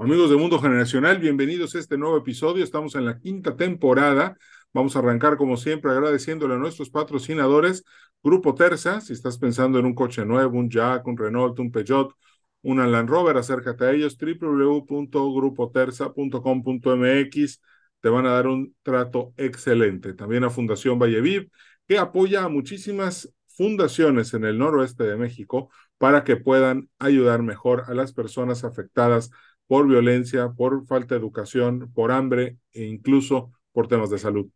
Amigos de Mundo Generacional, bienvenidos a este nuevo episodio. Estamos en la quinta temporada. Vamos a arrancar como siempre agradeciéndole a nuestros patrocinadores. Grupo Terza, si estás pensando en un coche nuevo, un Jack, un Renault, un Peugeot, un Land Rover, acércate a ellos, www.grupoterza.com.mx. Te van a dar un trato excelente. También a Fundación Valleviv, que apoya a muchísimas fundaciones en el noroeste de México para que puedan ayudar mejor a las personas afectadas violencia, por falta de educación, por hambre e incluso por temas de salud.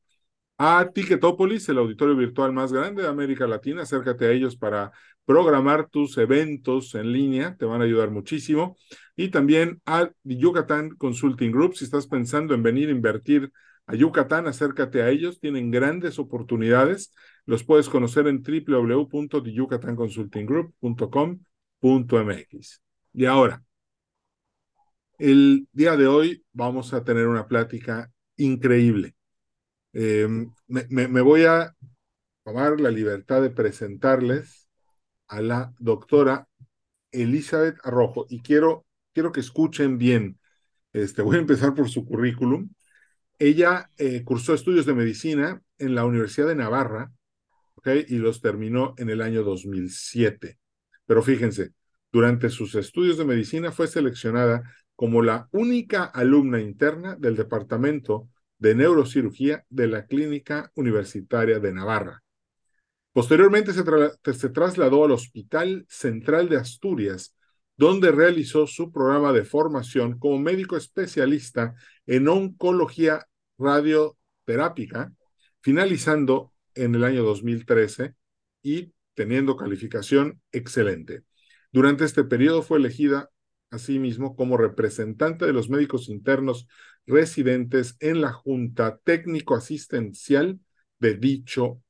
A Ticketopolis, el auditorio virtual más grande de América Latina, acércate a ellos para programar tus eventos en línea, te van a ayudar muchísimo. Y también a Yucatán Consulting Group, si estás pensando en venir a invertir a Yucatán, acércate a ellos, tienen grandes oportunidades. Los puedes conocer en www.yucatanconsultinggroup.com.mx. Y ahora, el día de hoy vamos a tener una plática increíble. Eh, me, voy a tomar la libertad de presentarles a la doctora Elizabeth Arrojo y quiero, quiero que escuchen bien. Este, voy a empezar por su currículum. Ella eh, cursó estudios de medicina en la Universidad de Navarra y los terminó en el año 2007. Pero fíjense, durante sus estudios de medicina fue seleccionada como la única alumna interna del Departamento de Neurocirugía de la Clínica Universitaria de Navarra. Posteriormente se, trasladó al Hospital Central de Asturias, donde realizó su programa de formación como médico especialista en oncología radioterápica, finalizando en el año 2013 y teniendo calificación excelente. Durante este periodo fue elegida asimismo como representante de los médicos internos residentes en la Junta Técnico Asistencial de dicho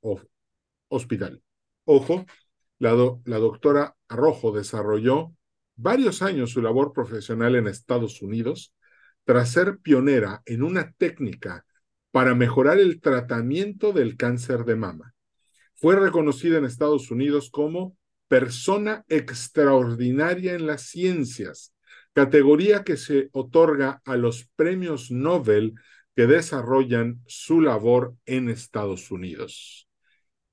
hospital. Ojo, la, la doctora Arrojo desarrolló varios años su labor profesional en Estados Unidos tras ser pionera en una técnica para mejorar el tratamiento del cáncer de mama. Fue reconocida en Estados Unidos como persona extraordinaria en las ciencias categoría que se otorga a los premios Nobel que desarrollan su labor en Estados Unidos.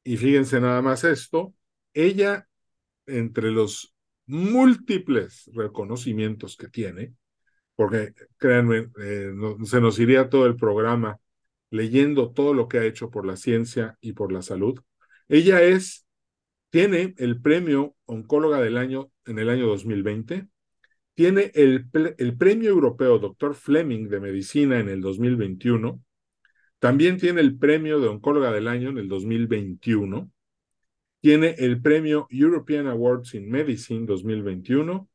Y fíjense nada más esto, ella, entre los múltiples reconocimientos que tiene, porque créanme, eh, se nos iría todo el programa leyendo todo lo que ha hecho por la ciencia y por la salud. Ella es, tiene el premio oncóloga del año en el año 2020, tiene el, el Premio Europeo Dr. Fleming de Medicina en el 2021. También tiene el Premio de Oncóloga del Año en el 2021. Tiene el Premio European Awards in Medicine 2021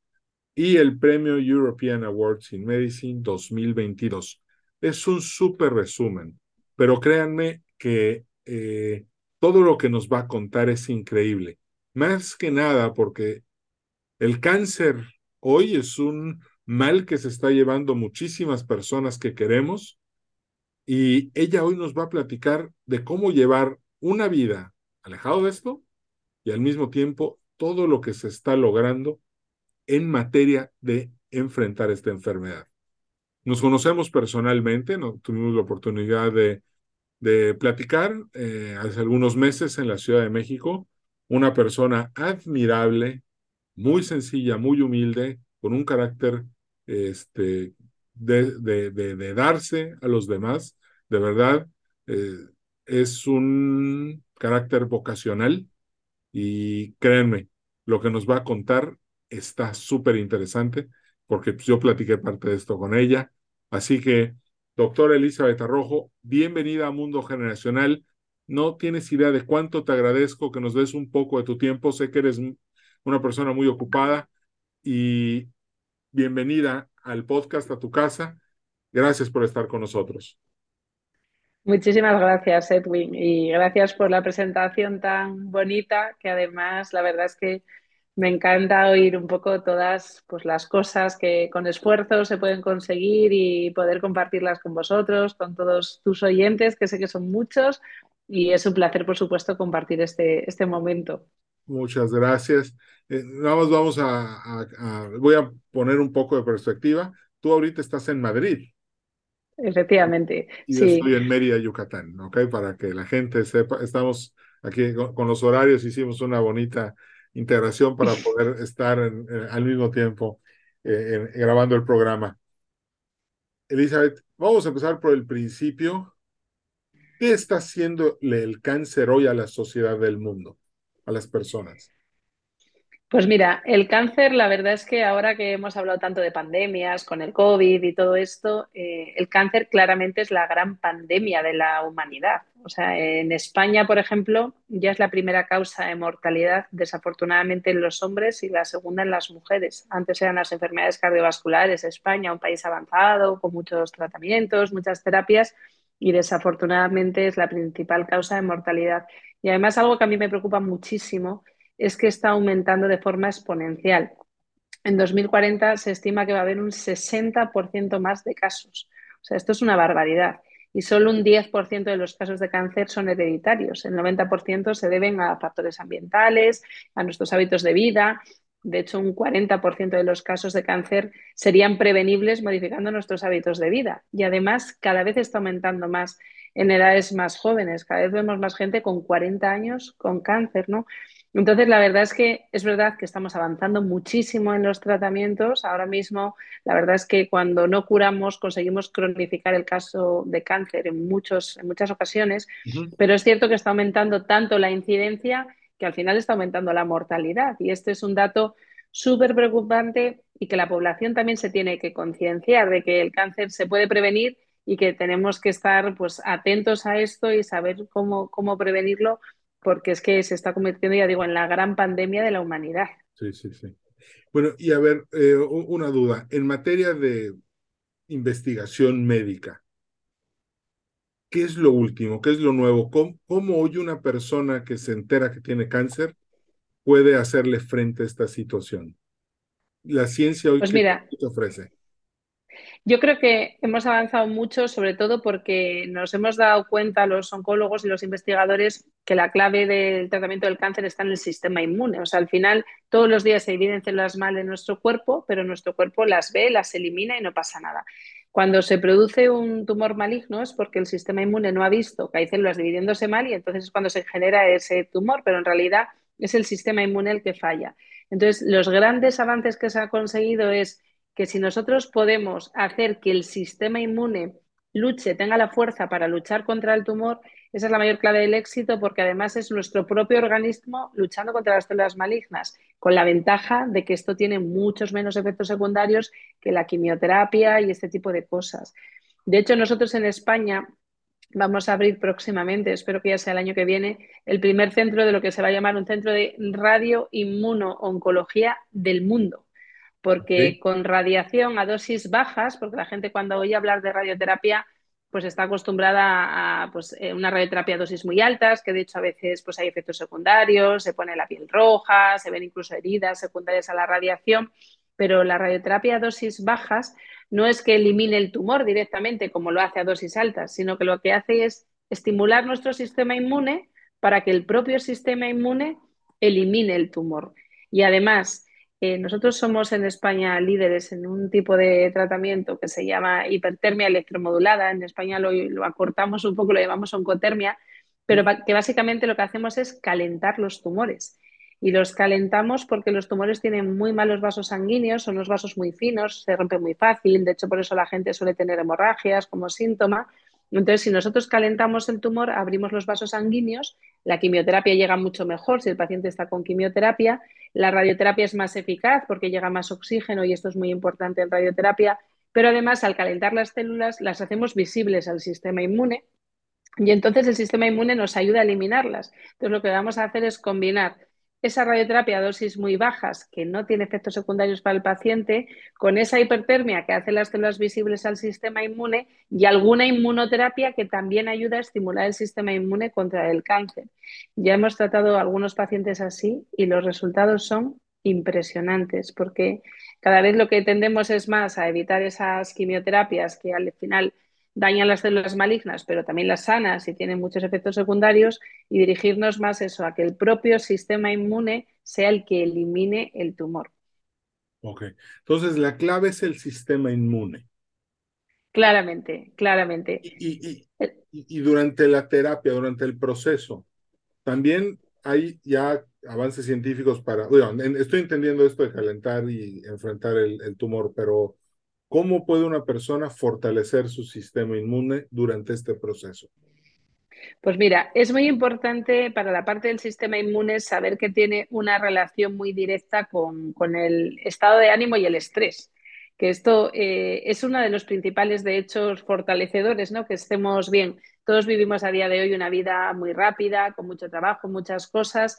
y el Premio European Awards in Medicine 2022. Es un súper resumen, pero créanme que eh, todo lo que nos va a contar es increíble. Más que nada porque el cáncer Hoy es un mal que se está llevando muchísimas personas que queremos y ella hoy nos va a platicar de cómo llevar una vida alejado de esto y al mismo tiempo todo lo que se está logrando en materia de enfrentar esta enfermedad. Nos conocemos personalmente, no tuvimos la oportunidad de, platicar eh, hace algunos meses en la Ciudad de México, una persona admirable, muy sencilla, muy humilde, con un carácter este, de, de, de, darse a los demás, de verdad, eh, es un carácter vocacional y créanme, lo que nos va a contar está súper interesante porque pues, yo platiqué parte de esto con ella. Así que, doctora Elizabeth Arrojo, bienvenida a Mundo Generacional. No tienes idea de cuánto te agradezco que nos des un poco de tu tiempo. Sé que eres una persona muy ocupada y bienvenida al podcast a tu casa Gracias por estar con nosotros. Muchísimas gracias, Edwin, y gracias por la presentación tan bonita, que además la verdad es que me encanta oír un poco todas pues, las cosas que con esfuerzo se pueden conseguir y poder compartirlas con vosotros, con todos tus oyentes, que sé que son muchos, y es un placer, por supuesto, compartir este, este momento. Muchas gracias. Eh, vamos, vamos a, voy a poner un poco de perspectiva. Tú ahorita estás en Madrid. Efectivamente. Y yo estoy en Mérida, Yucatán, ¿ok? Para que la gente sepa, estamos aquí con, los horarios, hicimos una bonita integración para poder estar al mismo tiempo eh, grabando el programa. Elizabeth, vamos a empezar por el principio. ¿Qué está haciéndole el cáncer hoy a la sociedad del mundo, a las personas? Pues mira, el cáncer, la verdad es que ahora que hemos hablado tanto de pandemias, con el COVID y todo esto, eh, el cáncer claramente es la gran pandemia de la humanidad. O sea, en España, por ejemplo, ya es la primera causa de mortalidad, desafortunadamente, en los hombres y la segunda en las mujeres. Antes eran las enfermedades cardiovasculares. España, un país avanzado, con muchos tratamientos, muchas terapias, y desafortunadamente es la principal causa de mortalidad. Y además, algo que a mí me preocupa muchísimo es que está aumentando de forma exponencial. En 2040 se estima que va a haber un 60% más de casos. O sea, esto es una barbaridad. Y solo un 10% de los casos de cáncer son hereditarios. El 90% se deben a factores ambientales, a nuestros hábitos de vida. De hecho, un 40% de los casos de cáncer serían prevenibles modificando nuestros hábitos de vida. Y además, cada vez está aumentando más en edades más jóvenes. Cada vez vemos más gente con 40 años con cáncer, ¿no? Entonces, la verdad es que es verdad que estamos avanzando muchísimo en los tratamientos. Ahora mismo, la verdad es que cuando no curamos, conseguimos cronificar el caso de cáncer en, muchos, en muchas ocasiones, pero es cierto que está aumentando tanto la incidencia al final está aumentando la mortalidad. Y este es un dato súper preocupante y que la población también se tiene que concienciar de que el cáncer se puede prevenir y que tenemos que estar pues, atentos a esto y saber cómo, cómo prevenirlo porque es que se está convirtiendo, ya digo, en la gran pandemia de la humanidad. Sí, sí, sí. Bueno, y a ver, eh, una duda. En materia de investigación médica, ¿qué es lo último? ¿Qué es lo nuevo? ¿Cómo, hoy una persona que se entera que tiene cáncer puede hacerle frente a esta situación? La ciencia hoy pues mira, te ofrece. Yo creo que hemos avanzado mucho, sobre todo porque nos hemos dado cuenta los oncólogos y los investigadores que la clave del tratamiento del cáncer está en el sistema inmune. O sea, al final todos los días se dividen células mal en nuestro cuerpo, pero nuestro cuerpo las ve, las elimina y no pasa nada. Cuando se produce un tumor maligno es porque el sistema inmune no ha visto que hay células dividiéndose mal y entonces es cuando se genera ese tumor, pero en realidad es el sistema inmune el que falla. Entonces, los grandes avances que se ha conseguido es que si nosotros podemos hacer que el sistema inmune luche, tenga la fuerza para luchar contra el tumor, esa es la mayor clave del éxito porque además es nuestro propio organismo luchando contra las células malignas, con la ventaja de que esto tiene muchos menos efectos secundarios que la quimioterapia y este tipo de cosas. De hecho, nosotros en España vamos a abrir próximamente, espero que ya sea el año que viene, el primer centro de lo que se va a llamar un centro de radioinmuno-oncología del mundo porque con radiación a dosis bajas, porque la gente cuando oye hablar de radioterapia, pues está acostumbrada a pues, eh, una radioterapia a dosis muy altas, que de hecho a veces pues, hay efectos secundarios, se pone la piel roja, se ven incluso heridas secundarias a la radiación, pero la radioterapia a dosis bajas no es que elimine el tumor directamente como lo hace a dosis altas, sino que lo que hace es estimular nuestro sistema inmune para que el propio sistema inmune elimine el tumor. Y además, eh, nosotros somos en España líderes en un tipo de tratamiento que se llama hipertermia electromodulada. En España lo, lo acortamos un poco, lo llamamos oncotermia, pero que básicamente lo que hacemos es calentar los tumores. Y los calentamos porque los tumores tienen muy malos vasos sanguíneos, son los vasos muy finos, se rompe muy fácil, de hecho por eso la gente suele tener hemorragias como síntoma. Entonces, si nosotros calentamos el tumor, abrimos los vasos sanguíneos, la quimioterapia llega mucho mejor si el paciente está con quimioterapia, la radioterapia es más eficaz porque llega más oxígeno y esto es muy importante en radioterapia, pero además al calentar las células las hacemos visibles al sistema inmune y entonces el sistema inmune nos ayuda a eliminarlas. Entonces lo que vamos a hacer es combinar esa radioterapia a dosis muy bajas, que no tiene efectos secundarios para el paciente, con esa hipertermia que hace las células visibles al sistema inmune y alguna inmunoterapia que también ayuda a estimular el sistema inmune contra el cáncer. Ya hemos tratado a algunos pacientes así y los resultados son impresionantes porque cada vez lo que tendemos es más a evitar esas quimioterapias que al final dañan las células malignas, pero también las sanas y tienen muchos efectos secundarios, y dirigirnos más eso, a que el propio sistema inmune sea el que elimine el tumor. Ok, entonces la clave es el sistema inmune. Claramente, claramente. Y, y, durante la terapia, durante el proceso, también hay ya avances científicos para, bueno, estoy entendiendo esto de calentar y enfrentar el tumor, pero ¿Cómo puede una persona fortalecer su sistema inmune durante este proceso? Pues mira, es muy importante para la parte del sistema inmune saber que tiene una relación muy directa con, el estado de ánimo y el estrés. Que esto eh, es uno de los principales, de hechos, fortalecedores, ¿no? Que estemos bien. Todos vivimos a día de hoy una vida muy rápida, con mucho trabajo, muchas cosas,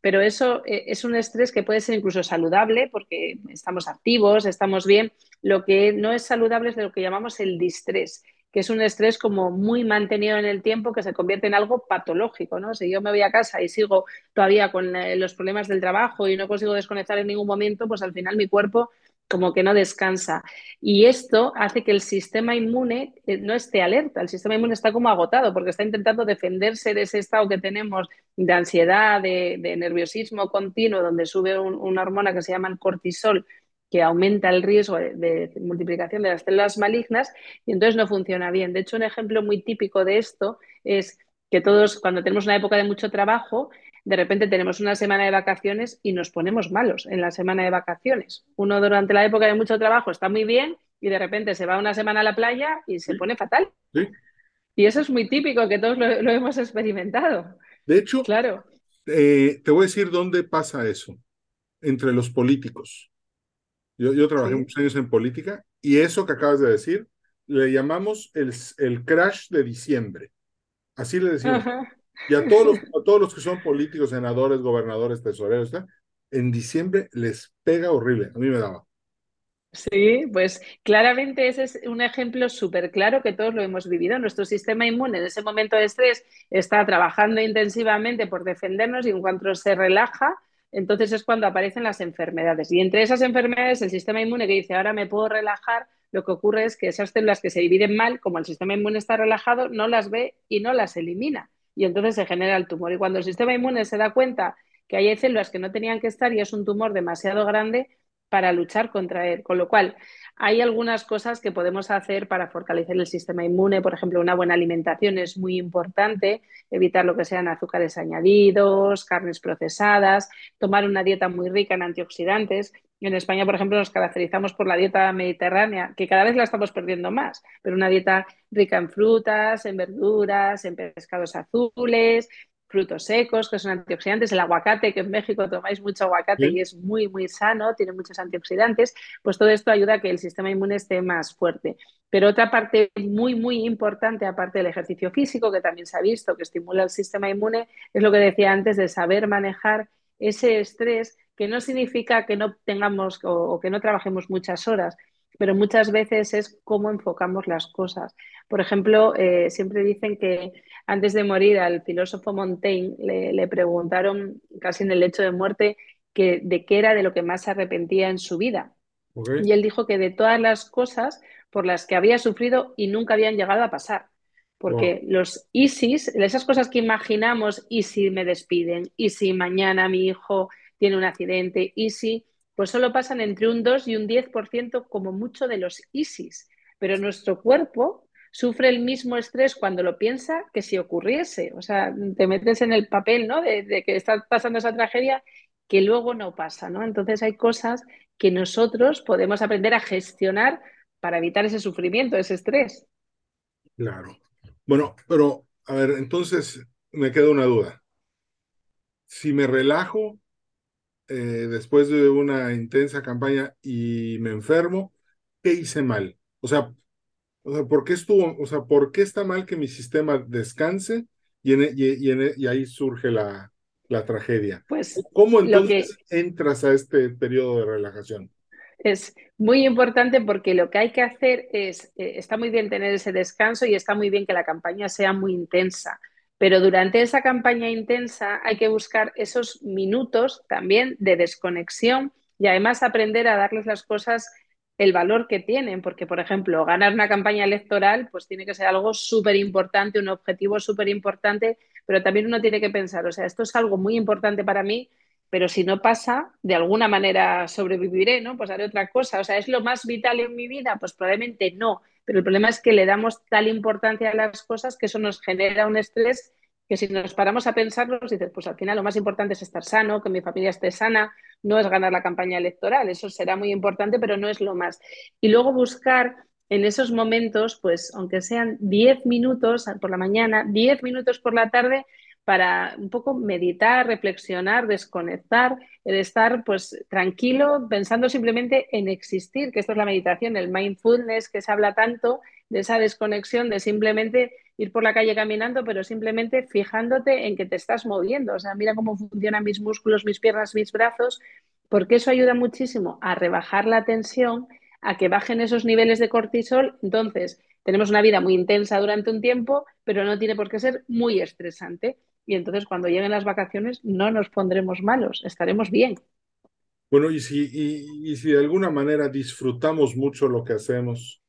pero eso eh, es un estrés que puede ser incluso saludable porque estamos activos, estamos bien. Lo que no es saludable es lo que llamamos el distrés, que es un estrés como muy mantenido en el tiempo que se convierte en algo patológico, ¿no? Si yo me voy a casa y sigo todavía con eh, los problemas del trabajo y no consigo desconectar en ningún momento, pues al final mi cuerpo como que no descansa. Y esto hace que el sistema inmune eh, no esté alerta, el sistema inmune está como agotado porque está intentando defenderse de ese estado que tenemos de ansiedad, de, nerviosismo continuo, donde sube una hormona que se llama el cortisol, que aumenta el riesgo de, multiplicación de las células malignas y entonces no funciona bien. De hecho, un ejemplo muy típico de esto es que todos cuando tenemos una época de mucho trabajo, de repente tenemos una semana de vacaciones y nos ponemos malos en la semana de vacaciones. Uno durante la época de mucho trabajo está muy bien y de repente se va una semana a la playa y se pone fatal. Y eso es muy típico, que todos lo, hemos experimentado. De hecho, claro. Eh, te voy a decir dónde pasa eso, entre los políticos. Yo, yo trabajé muchos años en política y eso que acabas de decir le llamamos el, el crash de diciembre. Así le decimos. Y a todos, los, todos los que son políticos, senadores, gobernadores, tesoreros, en diciembre les pega horrible. A mí me daba. Sí, pues claramente ese es un ejemplo súper claro que todos lo hemos vivido. Nuestro sistema inmune en ese momento de estrés está trabajando intensivamente por defendernos y en cuanto se relaja, entonces es cuando aparecen las enfermedades. Y entre esas enfermedades, el sistema inmune que dice ahora me puedo relajar, lo que ocurre es que esas células que se dividen mal, como el sistema inmune está relajado, no las ve y no las elimina y entonces se genera el tumor. Y cuando el sistema inmune se da cuenta que hay células que no tenían que estar y es un tumor demasiado grande para luchar contra él. Con lo cual, hay algunas cosas que podemos hacer para fortalecer el sistema inmune. Por ejemplo, una buena alimentación es muy importante, evitar lo que sean azúcares añadidos, carnes procesadas, tomar una dieta muy rica en antioxidantes. En España, por ejemplo, nos caracterizamos por la dieta mediterránea, que cada vez la estamos perdiendo más, pero una dieta rica en frutas, en verduras, en pescados azules, frutos secos, que son antioxidantes, el aguacate, que en México tomáis mucho aguacate y es muy, muy sano, tiene muchos antioxidantes, pues todo esto ayuda a que el sistema inmune esté más fuerte. Pero otra parte muy, muy importante, aparte del ejercicio físico, que también se ha visto que estimula el sistema inmune, es lo que decía antes de saber manejar ese estrés que no significa que no tengamos o, que no trabajemos muchas horas, pero muchas veces es cómo enfocamos las cosas. Por ejemplo, eh, siempre dicen que antes de morir al filósofo Montaigne le, preguntaron casi en el lecho de muerte que, de qué era de lo que más se arrepentía en su vida. Y él dijo que de todas las cosas por las que había sufrido y nunca habían llegado a pasar. Porque los ISIS, esas cosas que imaginamos, y si me despiden, y si mañana mi hijo tiene un accidente easy, pues solo pasan entre un 2 y un 10% como mucho de los ISIS. Pero nuestro cuerpo sufre el mismo estrés cuando lo piensa que si ocurriese. O sea, te metes en el papel, ¿no? De, que está pasando esa tragedia que luego no pasa, ¿no? Entonces hay cosas que nosotros podemos aprender a gestionar para evitar ese sufrimiento, ese estrés. Claro. Bueno, pero a ver, entonces me queda una duda. Si me relajo, eh, después de una intensa campaña y me enfermo, ¿qué hice mal? O sea, o sea, ¿por qué estuvo, o sea, por qué está mal que mi sistema descanse y, en, y, y, y ahí surge la, la tragedia. Pues ¿Cómo entonces entras a este periodo de relajación? Es muy importante porque lo que hay que hacer es, eh, está muy bien tener ese descanso y está muy bien que la campaña sea muy intensa, pero durante esa campaña intensa hay que buscar esos minutos también de desconexión y además aprender a darles las cosas el valor que tienen, porque por ejemplo, ganar una campaña electoral pues tiene que ser algo súper importante, un objetivo súper importante, pero también uno tiene que pensar, o sea, esto es algo muy importante para mí, pero si no pasa, de alguna manera sobreviviré, ¿no? Pues haré otra cosa. O sea, ¿es lo más vital en mi vida? Pues probablemente no. Pero el problema es que le damos tal importancia a las cosas que eso nos genera un estrés que si nos paramos a pensarlo, dices, pues al final lo más importante es estar sano, que mi familia esté sana, no es ganar la campaña electoral, eso será muy importante, pero no es lo más. Y luego buscar en esos momentos, pues aunque sean 10 minutos por la mañana, 10 minutos por la tarde, para un poco meditar, reflexionar, desconectar, el estar pues tranquilo, pensando simplemente en existir, que esto es la meditación, el mindfulness que se habla tanto de esa desconexión, de simplemente ir por la calle caminando, pero simplemente fijándote en que te estás moviendo. O sea, mira cómo funcionan mis músculos, mis piernas, mis brazos, porque eso ayuda muchísimo a rebajar la tensión, a que bajen esos niveles de cortisol. Entonces, tenemos una vida muy intensa durante un tiempo, pero no tiene por qué ser muy estresante y entonces cuando lleguen las vacaciones no nos pondremos malos, estaremos bien. Bueno, y si, y, si de alguna manera disfrutamos mucho lo que hacemos,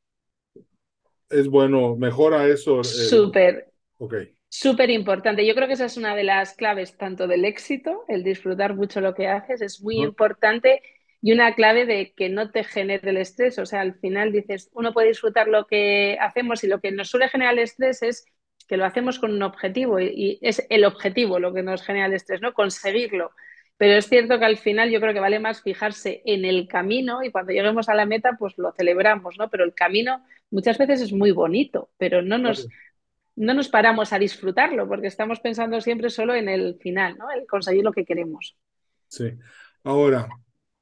es bueno, mejora eso. Súper. Ok. Súper importante. Yo creo que esa es una de las claves tanto del éxito, el disfrutar mucho lo que haces, es muy importante y una clave de que no te genere el estrés. O sea, al final dices, uno puede disfrutar lo que hacemos y lo que nos suele generar el estrés es que lo hacemos con un objetivo y, es el objetivo lo que nos genera el estrés, ¿no? Conseguirlo. Pero es cierto que al final yo creo que vale más fijarse en el camino y cuando lleguemos a la meta, pues lo celebramos, ¿no? Pero el camino muchas veces es muy bonito, pero no nos, no nos paramos a disfrutarlo porque estamos pensando siempre solo en el final, ¿no? El conseguir lo que queremos. Sí. Ahora,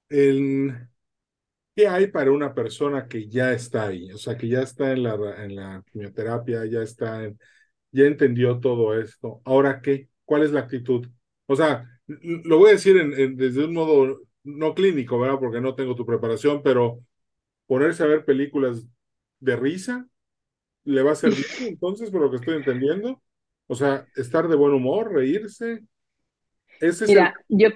¿qué hay para una persona que ya está ahí? O sea, que ya está en la, en la quimioterapia, ya está en, ya entendió todo esto. ¿Ahora qué? ¿Cuál es la actitud? O sea, lo voy a decir desde un modo no clínico, ¿verdad? Porque no tengo tu preparación, pero ponerse a ver películas de risa, ¿le va a servir entonces por lo que estoy entendiendo? O sea, estar de buen humor, reírse. Ese Mira, yo,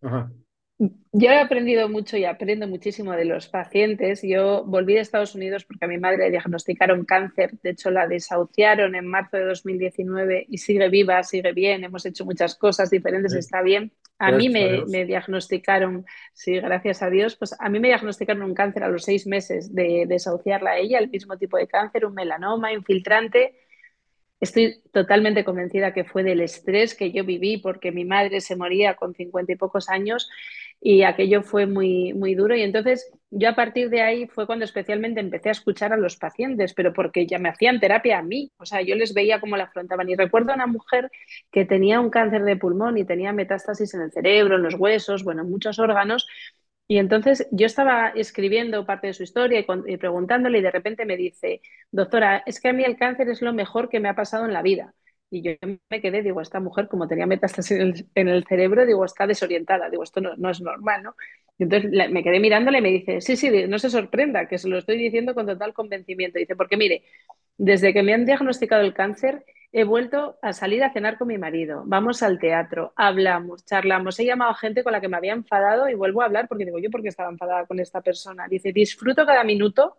Ajá. Yo he aprendido mucho y aprendo muchísimo de los pacientes. Yo volví de Estados Unidos porque a mi madre le diagnosticaron cáncer. De hecho, la desahuciaron en marzo de 2019 y sigue viva, sigue bien. Hemos hecho muchas cosas diferentes, está bien. A mí me, me, diagnosticaron, sí, gracias a Dios, pues a mí me diagnosticaron un cáncer a los seis meses de desahuciarla a ella, el mismo tipo de cáncer, un melanoma infiltrante Estoy totalmente convencida que fue del estrés que yo viví porque mi madre se moría con cincuenta y pocos años y aquello fue muy, muy duro. Y entonces yo a partir de ahí fue cuando especialmente empecé a escuchar a los pacientes, pero porque ya me hacían terapia a mí. O sea, yo les veía cómo la afrontaban. Y recuerdo a una mujer que tenía un cáncer de pulmón y tenía metástasis en el cerebro, en los huesos, bueno, en muchos órganos. Y entonces yo estaba escribiendo parte de su historia y, preguntándole y de repente me dice, doctora, es que a mí el cáncer es lo mejor que me ha pasado en la vida. Y yo me quedé, digo, esta mujer como tenía metástasis en el, cerebro, digo, está desorientada, digo, esto no, es normal, ¿no? Y entonces me quedé mirándole y me dice, sí, sí, no se sorprenda, que se lo estoy diciendo con total convencimiento. Dice, porque mire, desde que me han diagnosticado el cáncer, he vuelto a salir a cenar con mi marido, vamos al teatro, hablamos, charlamos, he llamado a gente con la que me había enfadado y vuelvo a hablar porque digo yo porque estaba enfadada con esta persona. Dice, disfruto cada minuto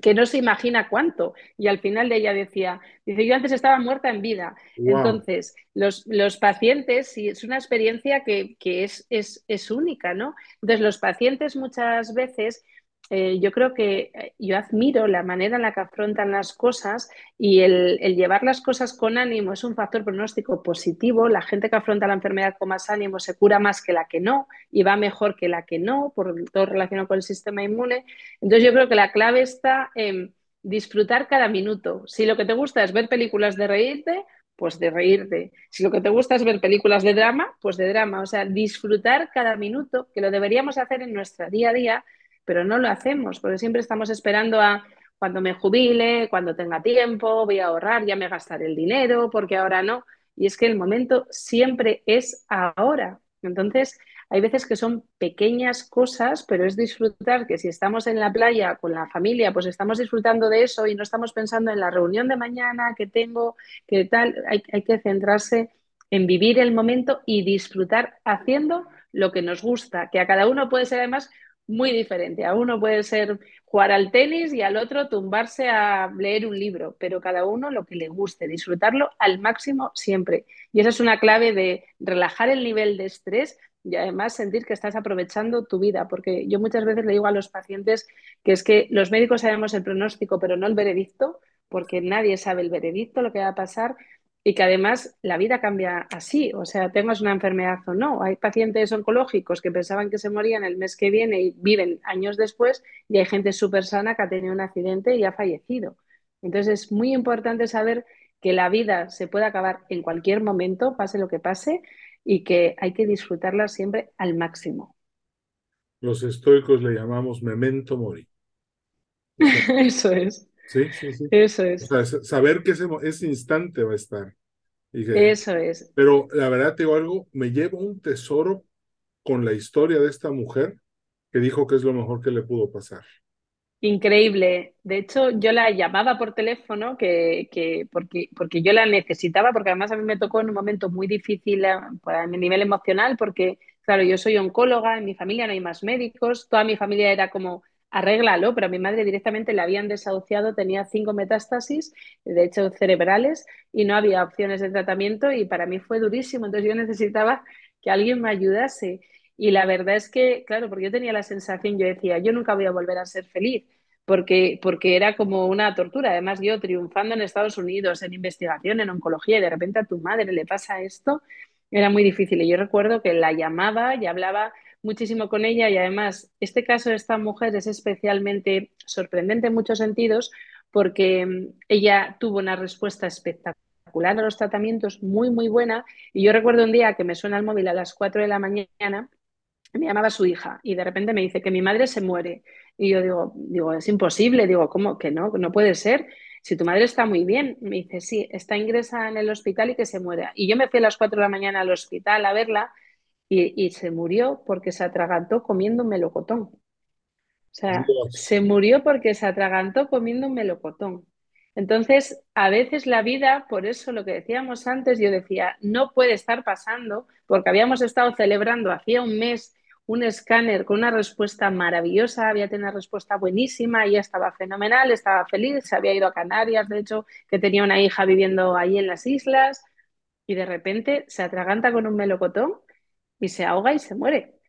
que no se imagina cuánto. Y al final de ella decía, dice, yo antes estaba muerta en vida. Entonces, los, los, pacientes, sí, es una experiencia que, que es, es, es, única, ¿no? Entonces, los pacientes muchas veces eh, yo creo que eh, yo admiro la manera en la que afrontan las cosas y el, llevar las cosas con ánimo es un factor pronóstico positivo. La gente que afronta la enfermedad con más ánimo se cura más que la que no y va mejor que la que no, por todo relacionado con el sistema inmune. Entonces yo creo que la clave está en disfrutar cada minuto. Si lo que te gusta es ver películas de reírte, pues de reírte. Si lo que te gusta es ver películas de drama, pues de drama. O sea, disfrutar cada minuto, que lo deberíamos hacer en nuestro día a día pero no lo hacemos, porque siempre estamos esperando a cuando me jubile, cuando tenga tiempo, voy a ahorrar, ya me gastaré el dinero, porque ahora no. y es que el momento siempre es ahora. Entonces, hay veces que son pequeñas cosas, pero es disfrutar que si estamos en la playa con la familia, pues estamos disfrutando de eso y no estamos pensando en la reunión de mañana que tengo, que tal, hay, hay que centrarse en vivir el momento y disfrutar haciendo lo que nos gusta, que a cada uno puede ser además muy diferente. A uno puede ser jugar al tenis y al otro tumbarse a leer un libro, pero cada uno lo que le guste, disfrutarlo al máximo siempre. Y esa es una clave de relajar el nivel de estrés y además sentir que estás aprovechando tu vida, porque yo muchas veces le digo a los pacientes que es que los médicos sabemos el pronóstico, pero no el veredicto, porque nadie sabe el veredicto, lo que va a pasar, y que además la vida cambia así, o sea, tengas una enfermedad o no. Hay pacientes oncológicos que pensaban que se morían el mes que viene y viven años después, y hay gente súper sana que ha tenido un accidente y ha fallecido. Entonces es muy importante saber que la vida se puede acabar en cualquier momento, pase lo que pase, y que hay que disfrutarla siempre al máximo. Los estoicos le llamamos memento mori. Eso es. Sí, sí, sí. Eso es. saber que ese, ese, instante va a estar. Eso es. Pero la verdad te digo algo, me llevo un tesoro con la historia de esta mujer que dijo que es lo mejor que le pudo pasar. Increíble. De hecho, yo la llamaba por teléfono que, que, porque, porque yo la necesitaba, porque además a mí me tocó en un momento muy difícil a, pues, a mi nivel emocional, porque, claro, yo soy oncóloga, en mi familia no hay más médicos, toda mi familia era como arréglalo, pero a mi madre directamente le habían desahuciado, tenía cinco metástasis, de hecho cerebrales, y no había opciones de tratamiento y para mí fue durísimo, entonces yo necesitaba que alguien me ayudase. Y la verdad es que, claro, porque yo tenía la sensación, yo decía, yo nunca voy a volver a ser feliz, porque, porque era como una tortura. Además, yo triunfando en Estados Unidos, en investigación, en oncología, y de repente a tu madre le pasa esto, era muy difícil. Y yo recuerdo que la llamaba y hablaba muchísimo con ella y además este caso de esta mujer es especialmente sorprendente en muchos sentidos porque mm, ella tuvo una respuesta espectacular a los tratamientos, muy, muy buena. Y yo recuerdo un día que me suena el móvil a las 4 de la mañana, me llamaba su hija y de repente me dice que mi madre se muere. Y yo digo, digo, es imposible, digo, ¿cómo que no? No puede ser. Si tu madre está muy bien, me dice, sí, está ingresada en el hospital y que se muera. Y yo me fui a las 4 de la mañana al hospital a verla y, se murió porque se atragantó comiendo un melocotón. O sea, se murió porque se atragantó comiendo un melocotón. Entonces, a veces la vida, por eso lo que decíamos antes, yo decía, no puede estar pasando, porque habíamos estado celebrando hacía un mes un escáner con una respuesta maravillosa, había tenido una respuesta buenísima, ella estaba fenomenal, estaba feliz, se había ido a Canarias, de hecho, que tenía una hija viviendo ahí en las islas, y de repente se atraganta con un melocotón y se ahoga y se muere.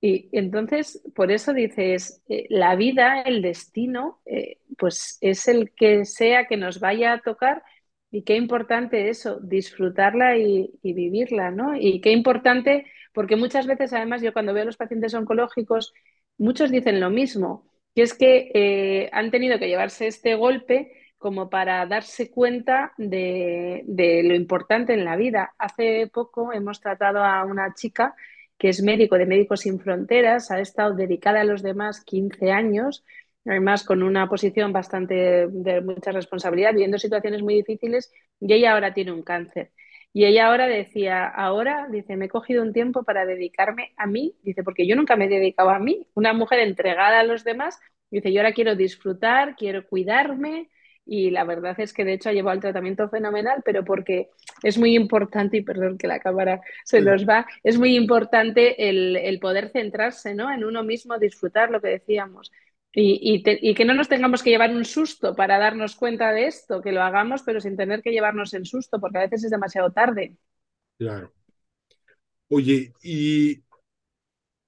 Y entonces, por eso dices, eh, la vida, el destino, eh, pues es el que sea que nos vaya a tocar y qué importante eso, disfrutarla y, vivirla, ¿no? Y qué importante, porque muchas veces, además, yo cuando veo a los pacientes oncológicos, muchos dicen lo mismo, que es que eh, han tenido que llevarse este golpe como para darse cuenta de, lo importante en la vida. Hace poco hemos tratado a una chica que es médico de Médicos Sin Fronteras, ha estado dedicada a los demás 15 años, además con una posición bastante de mucha responsabilidad, viviendo situaciones muy difíciles, y ella ahora tiene un cáncer. Y ella ahora decía, ahora, dice, me he cogido un tiempo para dedicarme a mí, dice, porque yo nunca me he dedicado a mí, una mujer entregada a los demás, dice, yo ahora quiero disfrutar, quiero cuidarme, y la verdad es que de hecho ha llevado el tratamiento fenomenal, pero porque es muy importante, y perdón que la cámara se nos va, es muy importante el, poder centrarse ¿no? en uno mismo, disfrutar lo que decíamos. Y, y, que no nos tengamos que llevar un susto para darnos cuenta de esto, que lo hagamos, pero sin tener que llevarnos el susto, porque a veces es demasiado tarde. Claro. Oye, y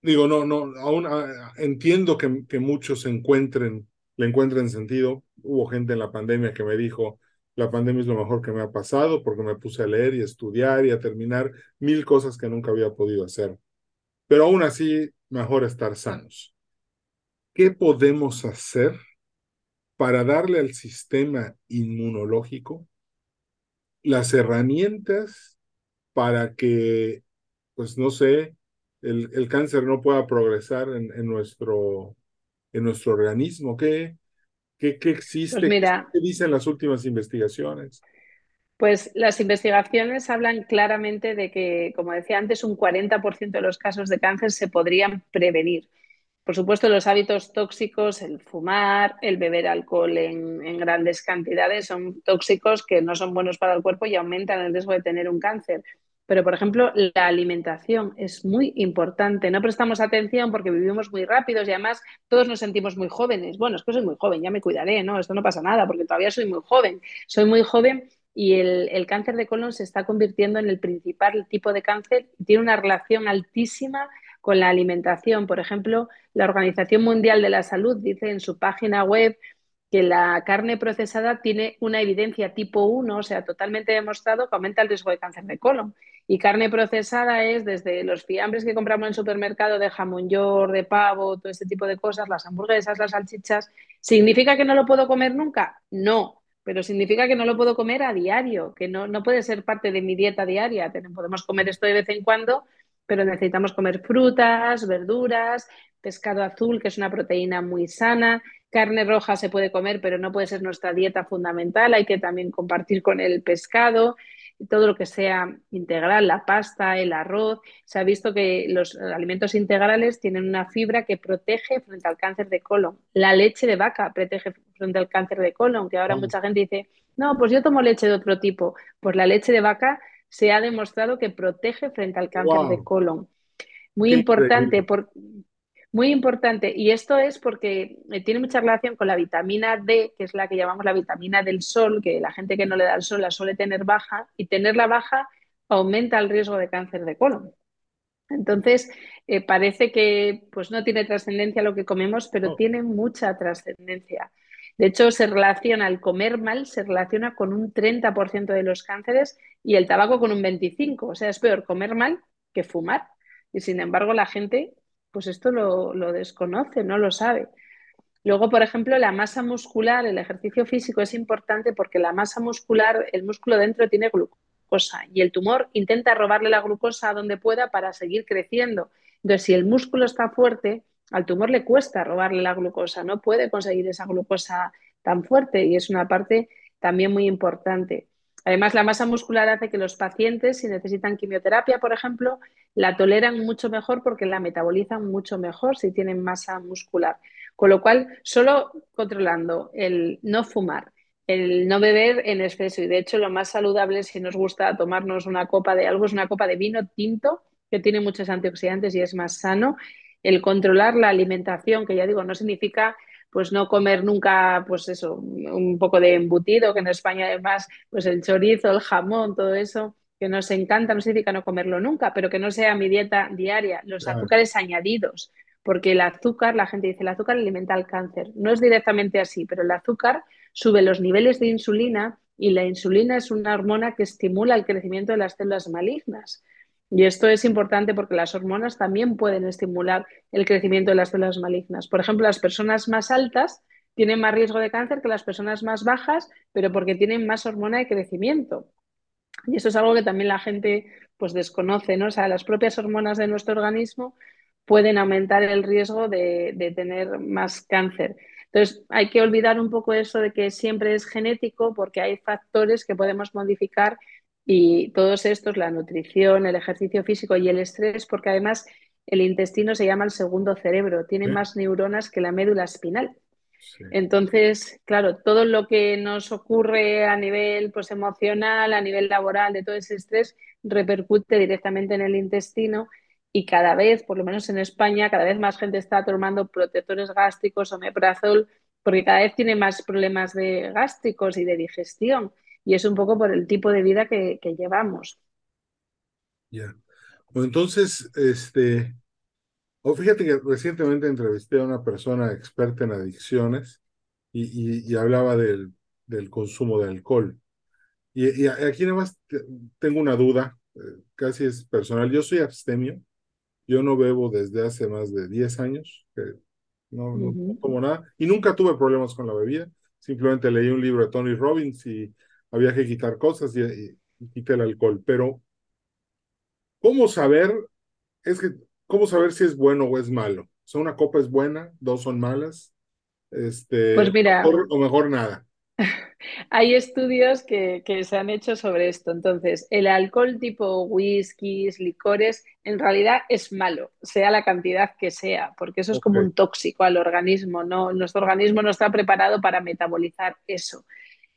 digo, no, no, aún ah, entiendo que, que muchos se encuentren, le encuentren sentido, hubo gente en la pandemia que me dijo, la pandemia es lo mejor que me ha pasado porque me puse a leer y a estudiar y a terminar mil cosas que nunca había podido hacer. Pero aún así, mejor estar sanos. ¿Qué podemos hacer para darle al sistema inmunológico las herramientas para que, pues no sé, el, el cáncer no pueda progresar en, en, nuestro, en nuestro organismo? ¿Qué, ¿Qué, existe? Pues ¿Qué dicen las últimas investigaciones? Pues las investigaciones hablan claramente de que, como decía antes, un 40% de los casos de cáncer se podrían prevenir. Por supuesto, los hábitos tóxicos, el fumar, el beber alcohol en, en, grandes cantidades, son tóxicos que no son buenos para el cuerpo y aumentan el riesgo de tener un cáncer. Pero, por ejemplo, la alimentación es muy importante. No prestamos atención porque vivimos muy rápidos y además todos nos sentimos muy jóvenes. Bueno, es que soy muy joven, ya me cuidaré, ¿no? Esto no pasa nada porque todavía soy muy joven. Soy muy joven y el, cáncer de colon se está convirtiendo en el principal tipo de cáncer tiene una relación altísima con la alimentación. Por ejemplo, la Organización Mundial de la Salud dice en su página web que la carne procesada tiene una evidencia tipo 1, o sea, totalmente demostrado que aumenta el riesgo de cáncer de colon. Y carne procesada es desde los fiambres que compramos en supermercado de jamón york, de pavo, todo ese tipo de cosas, las hamburguesas, las salchichas. ¿Significa que no lo puedo comer nunca? No, pero significa que no lo puedo comer a diario, que no, no puede ser parte de mi dieta diaria. Podemos comer esto de vez en cuando, pero necesitamos comer frutas, verduras, pescado azul, que es una proteína muy sana. Carne roja se puede comer, pero no puede ser nuestra dieta fundamental. Hay que también compartir con el pescado todo lo que sea integral, la pasta, el arroz. Se ha visto que los alimentos integrales tienen una fibra que protege frente al cáncer de colon. La leche de vaca protege frente al cáncer de colon, que ahora mucha gente dice, no, pues yo tomo leche de otro tipo. Pues la leche de vaca se ha demostrado que protege frente al cáncer wow. de colon. Muy Qué importante, por, muy importante. Y esto es porque eh, tiene mucha relación con la vitamina D, que es la que llamamos la vitamina del sol, que la gente que no le da el sol la suele tener baja, y tenerla baja aumenta el riesgo de cáncer de colon. Entonces, eh, parece que pues, no tiene trascendencia lo que comemos, pero oh. tiene mucha trascendencia. De hecho, se relaciona el comer mal, se relaciona con un 30% de los cánceres y el tabaco con un 25%. O sea, es peor comer mal que fumar. Y sin embargo, la gente pues esto lo, desconoce, no lo sabe. Luego, por ejemplo, la masa muscular, el ejercicio físico es importante porque la masa muscular, el músculo dentro tiene glucosa y el tumor intenta robarle la glucosa donde pueda para seguir creciendo. Entonces, si el músculo está fuerte, al tumor le cuesta robarle la glucosa, no puede conseguir esa glucosa tan fuerte y es una parte también muy importante. Además, la masa muscular hace que los pacientes, si necesitan quimioterapia, por ejemplo, la toleran mucho mejor porque la metabolizan mucho mejor si tienen masa muscular. Con lo cual, solo controlando el no fumar, el no beber en exceso, y de hecho lo más saludable si nos gusta tomarnos una copa de algo es una copa de vino tinto que tiene muchos antioxidantes y es más sano. El controlar la alimentación, que ya digo, no significa pues no comer nunca, pues eso, un poco de embutido, que en España además, pues el chorizo, el jamón, todo eso, que nos encanta, no significa no comerlo nunca, pero que no sea mi dieta diaria, los claro. azúcares añadidos, porque el azúcar, la gente dice, el azúcar alimenta el cáncer. No es directamente así, pero el azúcar sube los niveles de insulina y la insulina es una hormona que estimula el crecimiento de las células malignas. Y esto es importante porque las hormonas también pueden estimular el crecimiento de las células malignas. Por ejemplo, las personas más altas tienen más riesgo de cáncer que las personas más bajas, pero porque tienen más hormona de crecimiento. Y eso es algo que también la gente pues desconoce, ¿no? O sea, las propias hormonas de nuestro organismo pueden aumentar el riesgo de, de tener más cáncer. Entonces, hay que olvidar un poco eso de que siempre es genético porque hay factores que podemos modificar y todos estos, la nutrición, el ejercicio físico y el estrés, porque además el intestino se llama el segundo cerebro, tiene sí. más neuronas que la médula espinal. Sí. Entonces, claro, todo lo que nos ocurre a nivel pues, emocional, a nivel laboral, de todo ese estrés, repercute directamente en el intestino y cada vez, por lo menos en España, cada vez más gente está tomando protectores gástricos, omeprazol, porque cada vez tiene más problemas de gástricos y de digestión y es un poco por el tipo de vida que, que llevamos. Ya. Yeah. Bueno, entonces, este, oh, fíjate que recientemente entrevisté a una persona experta en adicciones y, y, y hablaba del, del, consumo de alcohol. Y, y, aquí nada más tengo una duda, eh, casi es personal. Yo soy abstemio, yo no bebo desde hace más de 10 años, que no, uh -huh. no tomo nada, y nunca tuve problemas con la bebida. Simplemente leí un libro de Tony Robbins y había que quitar cosas y, y, y, quité el alcohol. Pero, ¿cómo saber? Es que, ¿cómo saber si es bueno o es malo? O sea, una copa es buena, dos son malas. Este, pues mira, mejor, o mejor nada. Hay estudios que, se han hecho sobre esto. Entonces, el alcohol tipo whiskies, licores, en realidad es malo, sea la cantidad que sea, porque eso es como un tóxico al organismo. ¿no? Nuestro organismo no está preparado para metabolizar eso.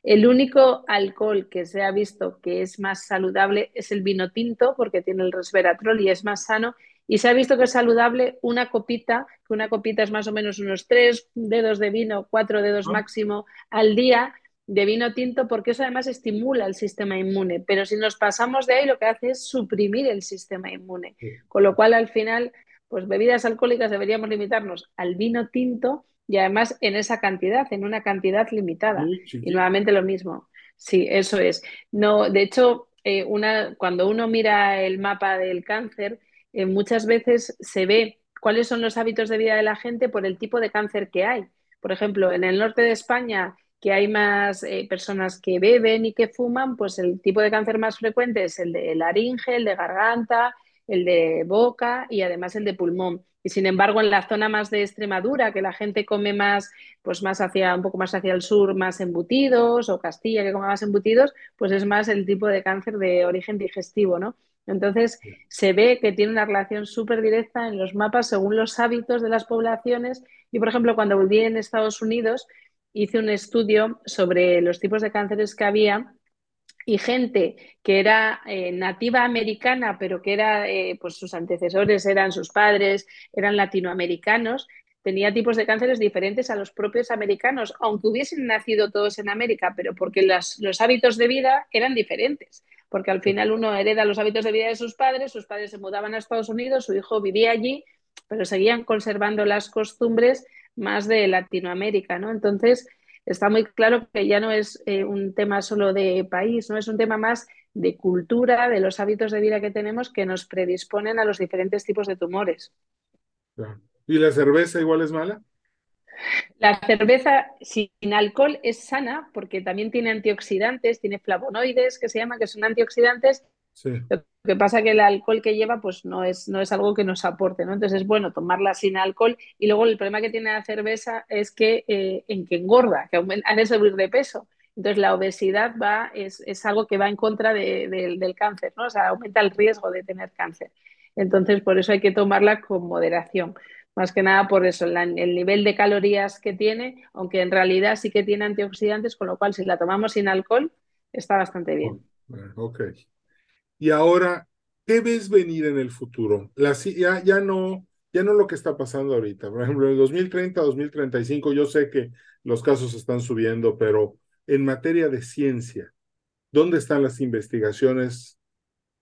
El único alcohol que se ha visto que es más saludable es el vino tinto, porque tiene el resveratrol y es más sano. Y se ha visto que es saludable una copita, que una copita es más o menos unos tres dedos de vino, cuatro dedos máximo al día de vino tinto, porque eso además estimula el sistema inmune. Pero si nos pasamos de ahí, lo que hace es suprimir el sistema inmune. Con lo cual, al final, pues bebidas alcohólicas deberíamos limitarnos al vino tinto y además en esa cantidad, en una cantidad limitada. y nuevamente lo mismo. Sí, eso es. No, de hecho, eh, una, cuando uno mira el mapa del cáncer, eh, muchas veces se ve cuáles son los hábitos de vida de la gente por el tipo de cáncer que hay. Por ejemplo, en el norte de España, que hay más eh, personas que beben y que fuman, pues el tipo de cáncer más frecuente es el de laringe, el de garganta, el de boca y además el de pulmón. Y sin embargo, en la zona más de Extremadura, que la gente come más, pues más hacia, un poco más hacia el sur, más embutidos, o Castilla, que come más embutidos, pues es más el tipo de cáncer de origen digestivo, ¿no? Entonces, se ve que tiene una relación súper directa en los mapas según los hábitos de las poblaciones. Y, por ejemplo, cuando volví en Estados Unidos, hice un estudio sobre los tipos de cánceres que había y gente que era eh, nativa americana, pero que era, eh, pues sus antecesores eran sus padres, eran latinoamericanos, tenía tipos de cánceres diferentes a los propios americanos, aunque hubiesen nacido todos en América, pero porque los hábitos de vida eran diferentes porque al final uno hereda los hábitos de vida de sus padres, sus padres se mudaban a Estados Unidos, su hijo vivía allí, pero seguían conservando las costumbres más de Latinoamérica, ¿no? Entonces, está muy claro que ya no es eh, un tema solo de país, ¿no? Es un tema más de cultura, de los hábitos de vida que tenemos que nos predisponen a los diferentes tipos de tumores. ¿Y la cerveza igual es mala? La cerveza sin alcohol es sana porque también tiene antioxidantes, tiene flavonoides que se llama, que son antioxidantes. Lo que pasa es que el alcohol que lleva pues no es, no es algo que nos aporte, ¿no? Entonces es bueno tomarla sin alcohol y luego el problema que tiene la cerveza es que, eh, en que engorda, que hace subir de peso. Entonces la obesidad va, es, algo que va en contra del cáncer, ¿no? O sea, aumenta el riesgo de tener cáncer. Entonces por eso hay que tomarla con moderación más que nada por eso, el nivel de calorías que tiene, aunque en realidad sí que tiene antioxidantes, con lo cual si la tomamos sin alcohol está bastante bien. Ok. Y ahora, ¿qué ves venir en el futuro? Ya, no, ya no lo que está pasando ahorita. Por ejemplo, en el 2030, 2035, yo sé que los casos están subiendo, pero en materia de ciencia, ¿dónde están las investigaciones?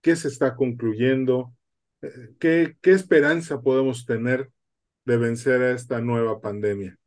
¿Qué se está concluyendo? Eh, ¿Qué, qué esperanza podemos tener de vencer a esta nueva pandemia?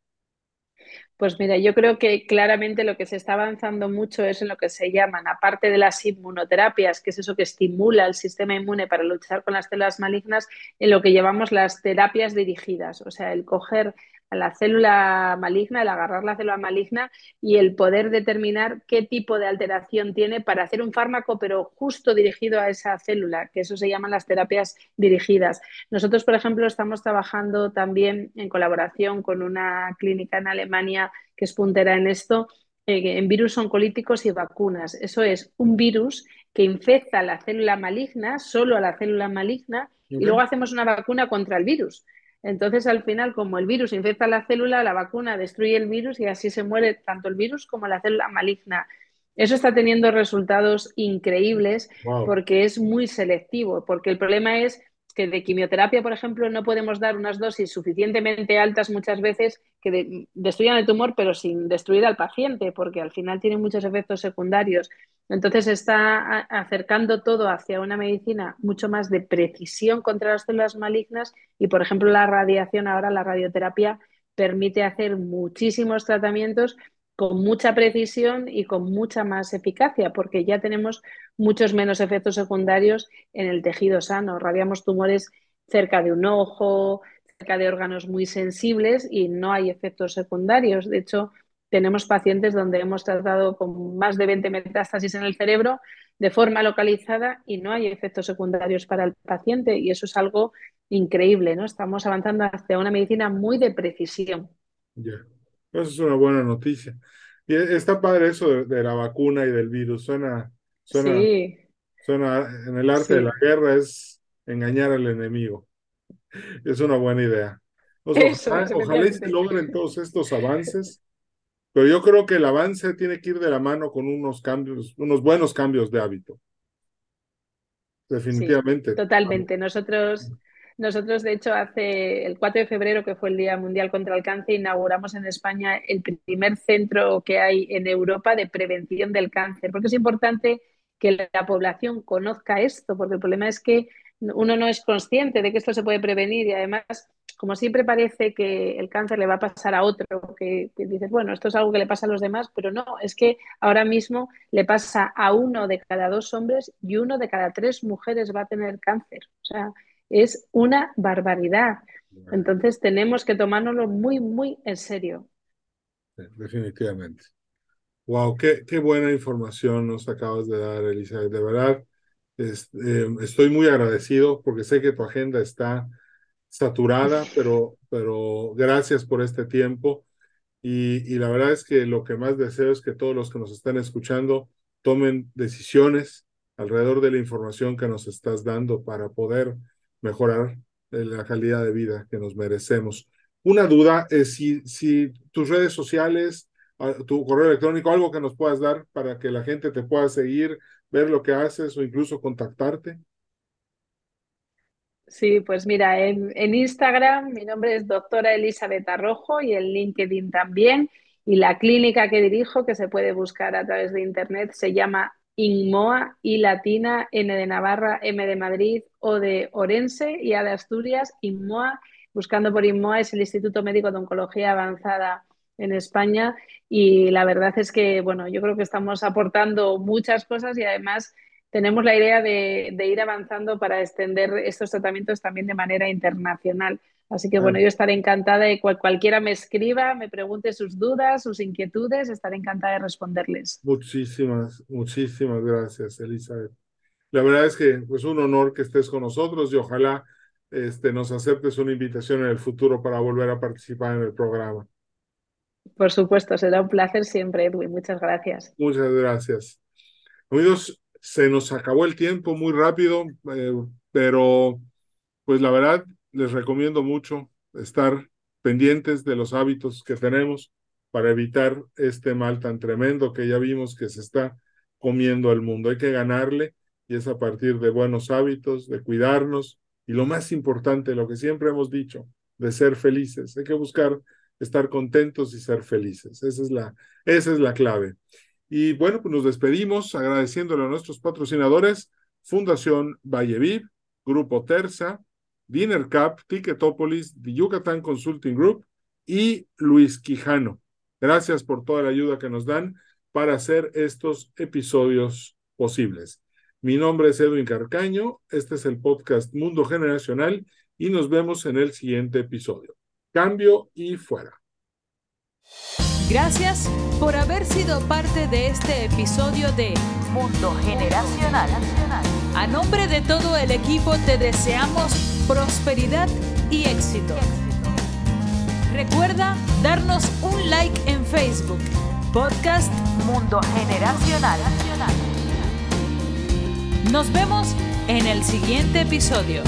Pues mira, yo creo que claramente lo que se está avanzando mucho es en lo que se llaman, aparte de las inmunoterapias, que es eso que estimula el sistema inmune para luchar con las células malignas, en lo que llamamos las terapias dirigidas, o sea, el coger a la célula maligna, el agarrar la célula maligna y el poder determinar qué tipo de alteración tiene para hacer un fármaco, pero justo dirigido a esa célula, que eso se llaman las terapias dirigidas. Nosotros, por ejemplo, estamos trabajando también en colaboración con una clínica en Alemania que es puntera en esto, eh, en virus oncolíticos y vacunas. Eso es un virus que infecta la célula maligna, solo a la célula maligna, y luego hacemos una vacuna contra el virus. Entonces, al final, como el virus infecta la célula, la vacuna destruye el virus y así se muere tanto el virus como la célula maligna. Eso está teniendo resultados increíbles porque es muy selectivo, porque el problema es que de quimioterapia, por ejemplo, no podemos dar unas dosis suficientemente altas muchas veces que destruyan el tumor, pero sin destruir al paciente, porque al final tiene muchos efectos secundarios. Entonces está acercando todo hacia una medicina mucho más de precisión contra las células malignas y, por ejemplo, la radiación, ahora la radioterapia, permite hacer muchísimos tratamientos con mucha precisión y con mucha más eficacia, porque ya tenemos muchos menos efectos secundarios en el tejido sano. Radiamos tumores cerca de un ojo, cerca de órganos muy sensibles y no hay efectos secundarios. De hecho, tenemos pacientes donde hemos tratado con más de 20 metástasis en el cerebro de forma localizada y no hay efectos secundarios para el paciente y eso es algo increíble, ¿no? Estamos avanzando hacia una medicina muy de precisión. Eso es una buena noticia. Y e, está padre eso de, la vacuna y del virus. Suena, suena, suena en el arte de la guerra es engañar al enemigo. Es una buena idea. ojalá, ojalá se logren todos estos avances, pero yo creo que el avance tiene que ir de la mano con unos cambios, unos buenos cambios de hábito. Definitivamente. totalmente. Nosotros nosotros, de hecho, hace el 4 de febrero, que fue el Día Mundial contra el Cáncer, inauguramos en España el primer centro que hay en Europa de prevención del cáncer, porque es importante que la población conozca esto, porque el problema es que uno no es consciente de que esto se puede prevenir y además, como siempre parece que el cáncer le va a pasar a otro, que, que dices, bueno, esto es algo que le pasa a los demás, pero no, es que ahora mismo le pasa a uno de cada dos hombres y uno de cada tres mujeres va a tener cáncer. O sea, es una barbaridad. Entonces tenemos que tomárnoslo muy, muy en serio. definitivamente. Wow, qué, qué buena información nos acabas de dar, Elizabeth. De verdad, eh, estoy muy agradecido porque sé que tu agenda está saturada, pero, pero gracias por este tiempo. Y, y la verdad es que lo que más deseo es que todos los que nos están escuchando tomen decisiones alrededor de la información que nos estás dando para poder mejorar eh, la calidad de vida que nos merecemos. Una duda es si, si tus redes sociales, tu correo electrónico, algo que nos puedas dar para que la gente te pueda seguir, ver lo que haces o incluso contactarte. Sí, pues mira, en, en Instagram mi nombre es doctora Elizabeth Arrojo y en LinkedIn también. Y la clínica que dirijo, que se puede buscar a través de internet, se llama INMOA, I latina, N de Navarra, M de Madrid, O de Orense y A de Asturias, INMOA. Buscando por INMOA es el Instituto Médico de Oncología Avanzada en España y la verdad es que, bueno, yo creo que estamos aportando muchas cosas y además tenemos la idea de, de ir avanzando para extender estos tratamientos también de manera internacional. Así que bueno, yo estaré encantada de que cualquiera me escriba, me pregunte sus dudas, sus inquietudes, estaré encantada de responderles. Muchísimas, muchísimas gracias, Elizabeth. La verdad es que es pues, un honor que estés con nosotros y ojalá este, nos aceptes una invitación en el futuro para volver a participar en el programa. Por supuesto, será un placer siempre, Edwin. Muchas gracias. Muchas gracias. Amigos, se nos acabó el tiempo muy rápido, eh, pero pues la verdad les recomiendo mucho estar pendientes de los hábitos que tenemos para evitar este mal tan tremendo que ya vimos que se está comiendo al mundo. Hay que ganarle y es a partir de buenos hábitos, de cuidarnos y lo más importante, lo que siempre hemos dicho, de ser felices. Hay que buscar estar contentos y ser felices. Esa es la, esa es la clave. Y bueno, pues nos despedimos agradeciéndole a nuestros patrocinadores, Fundación Valleviv, Grupo Terza, Dinner Cup, Ticketopolis, The Yucatán Consulting Group y Luis Quijano. Gracias por toda la ayuda que nos dan para hacer estos episodios posibles. Mi nombre es Edwin Carcaño, este es el podcast Mundo Generacional y nos vemos en el siguiente episodio. Cambio y fuera. Gracias por haber sido parte de este episodio de Mundo Generacional. A nombre de todo el equipo te deseamos prosperidad y éxito. Recuerda darnos un like en Facebook, Podcast Mundo Generacional. Nos vemos en el siguiente episodio.